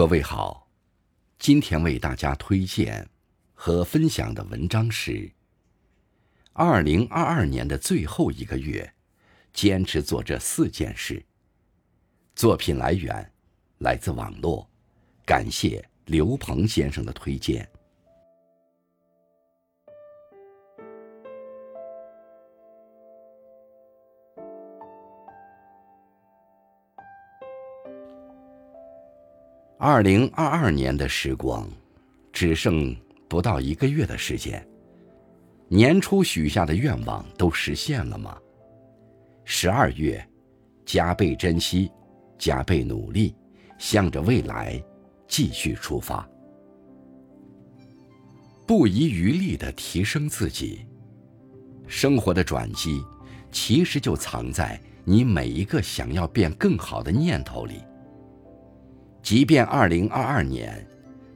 各位好，今天为大家推荐和分享的文章是：二零二二年的最后一个月，坚持做这四件事。作品来源来自网络，感谢刘鹏先生的推荐。二零二二年的时光，只剩不到一个月的时间。年初许下的愿望都实现了吗？十二月，加倍珍惜，加倍努力，向着未来继续出发，不遗余力的提升自己。生活的转机，其实就藏在你每一个想要变更好的念头里。即便二零二二年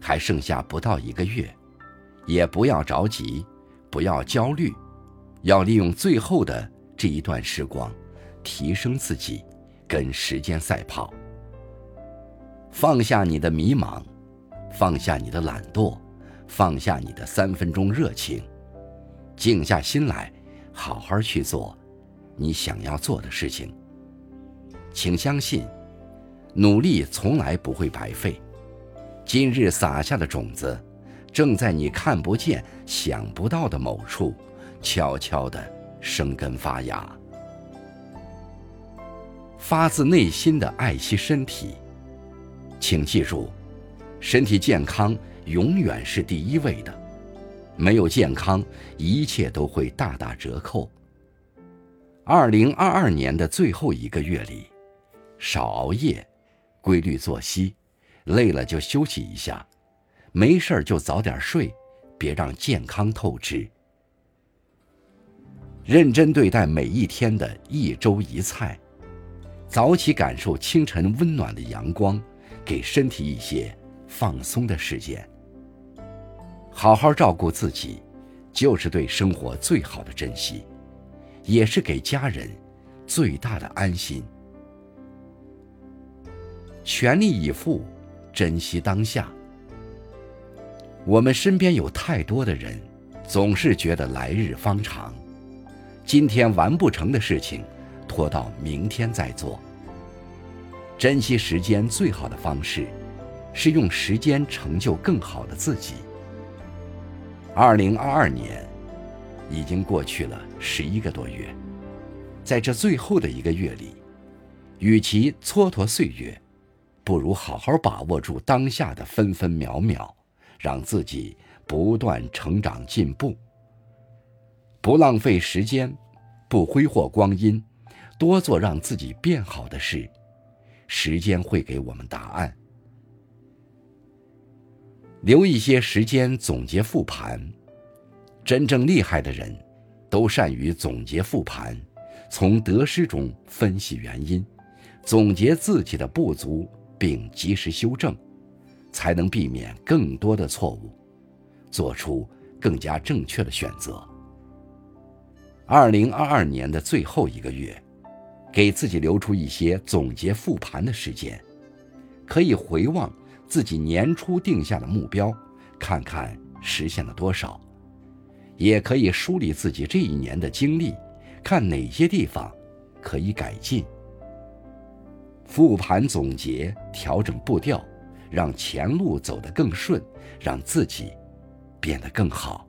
还剩下不到一个月，也不要着急，不要焦虑，要利用最后的这一段时光，提升自己，跟时间赛跑。放下你的迷茫，放下你的懒惰，放下你的三分钟热情，静下心来，好好去做你想要做的事情。请相信。努力从来不会白费，今日撒下的种子，正在你看不见、想不到的某处，悄悄地生根发芽。发自内心的爱惜身体，请记住，身体健康永远是第一位的，没有健康，一切都会大打折扣。二零二二年的最后一个月里，少熬夜。规律作息，累了就休息一下，没事儿就早点睡，别让健康透支。认真对待每一天的一粥一菜，早起感受清晨温暖的阳光，给身体一些放松的时间。好好照顾自己，就是对生活最好的珍惜，也是给家人最大的安心。全力以赴，珍惜当下。我们身边有太多的人，总是觉得来日方长，今天完不成的事情，拖到明天再做。珍惜时间最好的方式，是用时间成就更好的自己。二零二二年已经过去了十一个多月，在这最后的一个月里，与其蹉跎岁月。不如好好把握住当下的分分秒秒，让自己不断成长进步。不浪费时间，不挥霍光阴，多做让自己变好的事，时间会给我们答案。留一些时间总结复盘，真正厉害的人，都善于总结复盘，从得失中分析原因，总结自己的不足。并及时修正，才能避免更多的错误，做出更加正确的选择。二零二二年的最后一个月，给自己留出一些总结复盘的时间，可以回望自己年初定下的目标，看看实现了多少；也可以梳理自己这一年的经历，看哪些地方可以改进。复盘总结，调整步调，让前路走得更顺，让自己变得更好。